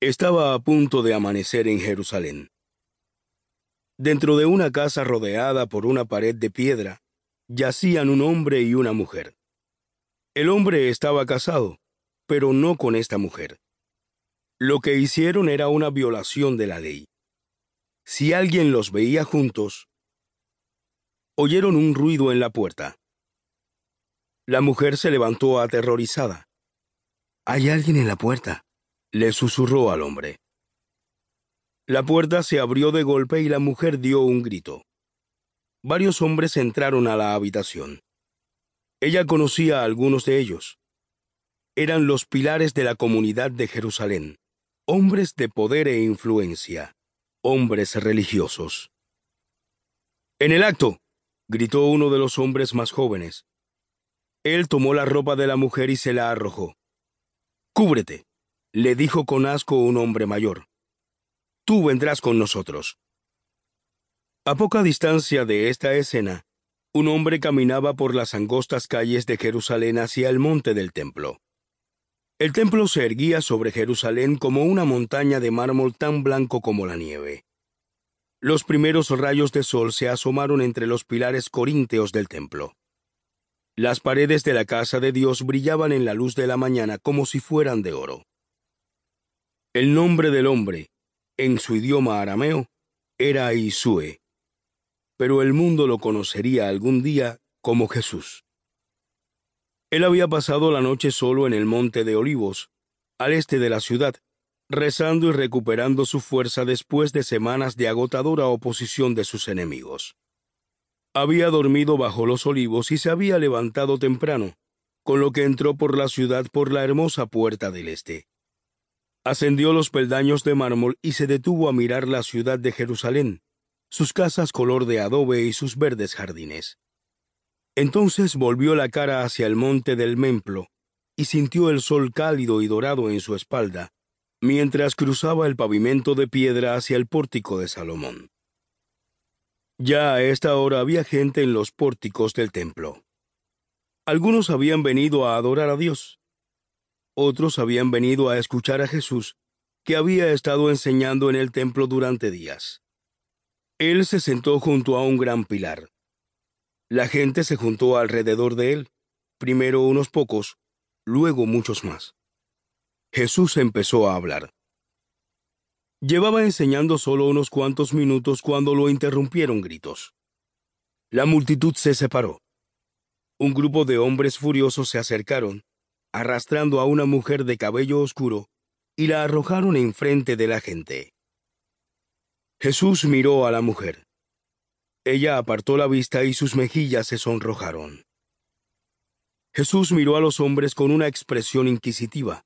Estaba a punto de amanecer en Jerusalén. Dentro de una casa rodeada por una pared de piedra, yacían un hombre y una mujer. El hombre estaba casado, pero no con esta mujer. Lo que hicieron era una violación de la ley. Si alguien los veía juntos, oyeron un ruido en la puerta. La mujer se levantó aterrorizada. Hay alguien en la puerta, le susurró al hombre. La puerta se abrió de golpe y la mujer dio un grito. Varios hombres entraron a la habitación. Ella conocía a algunos de ellos. Eran los pilares de la comunidad de Jerusalén, hombres de poder e influencia, hombres religiosos. En el acto, gritó uno de los hombres más jóvenes. Él tomó la ropa de la mujer y se la arrojó. Cúbrete, le dijo con asco un hombre mayor. Tú vendrás con nosotros. A poca distancia de esta escena, un hombre caminaba por las angostas calles de Jerusalén hacia el monte del templo. El templo se erguía sobre Jerusalén como una montaña de mármol tan blanco como la nieve. Los primeros rayos de sol se asomaron entre los pilares corínteos del templo. Las paredes de la casa de Dios brillaban en la luz de la mañana como si fueran de oro. El nombre del hombre, en su idioma arameo, era Isue, pero el mundo lo conocería algún día como Jesús. Él había pasado la noche solo en el monte de Olivos, al este de la ciudad, rezando y recuperando su fuerza después de semanas de agotadora oposición de sus enemigos. Había dormido bajo los olivos y se había levantado temprano, con lo que entró por la ciudad por la hermosa puerta del este. Ascendió los peldaños de mármol y se detuvo a mirar la ciudad de Jerusalén, sus casas color de adobe y sus verdes jardines. Entonces volvió la cara hacia el monte del Memplo y sintió el sol cálido y dorado en su espalda, mientras cruzaba el pavimento de piedra hacia el pórtico de Salomón. Ya a esta hora había gente en los pórticos del templo. Algunos habían venido a adorar a Dios. Otros habían venido a escuchar a Jesús, que había estado enseñando en el templo durante días. Él se sentó junto a un gran pilar. La gente se juntó alrededor de él, primero unos pocos, luego muchos más. Jesús empezó a hablar. Llevaba enseñando solo unos cuantos minutos cuando lo interrumpieron gritos. La multitud se separó. Un grupo de hombres furiosos se acercaron, arrastrando a una mujer de cabello oscuro, y la arrojaron enfrente de la gente. Jesús miró a la mujer. Ella apartó la vista y sus mejillas se sonrojaron. Jesús miró a los hombres con una expresión inquisitiva.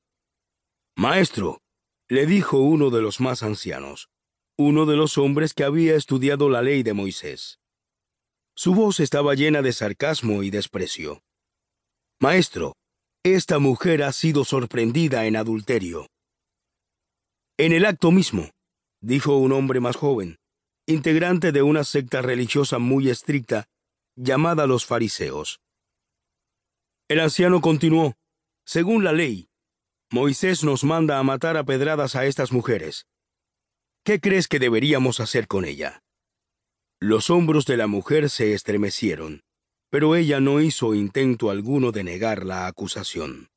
Maestro, le dijo uno de los más ancianos, uno de los hombres que había estudiado la ley de Moisés. Su voz estaba llena de sarcasmo y desprecio. Maestro, esta mujer ha sido sorprendida en adulterio. En el acto mismo, dijo un hombre más joven, integrante de una secta religiosa muy estricta llamada los fariseos. El anciano continuó, según la ley, Moisés nos manda a matar a pedradas a estas mujeres. ¿Qué crees que deberíamos hacer con ella? Los hombros de la mujer se estremecieron, pero ella no hizo intento alguno de negar la acusación.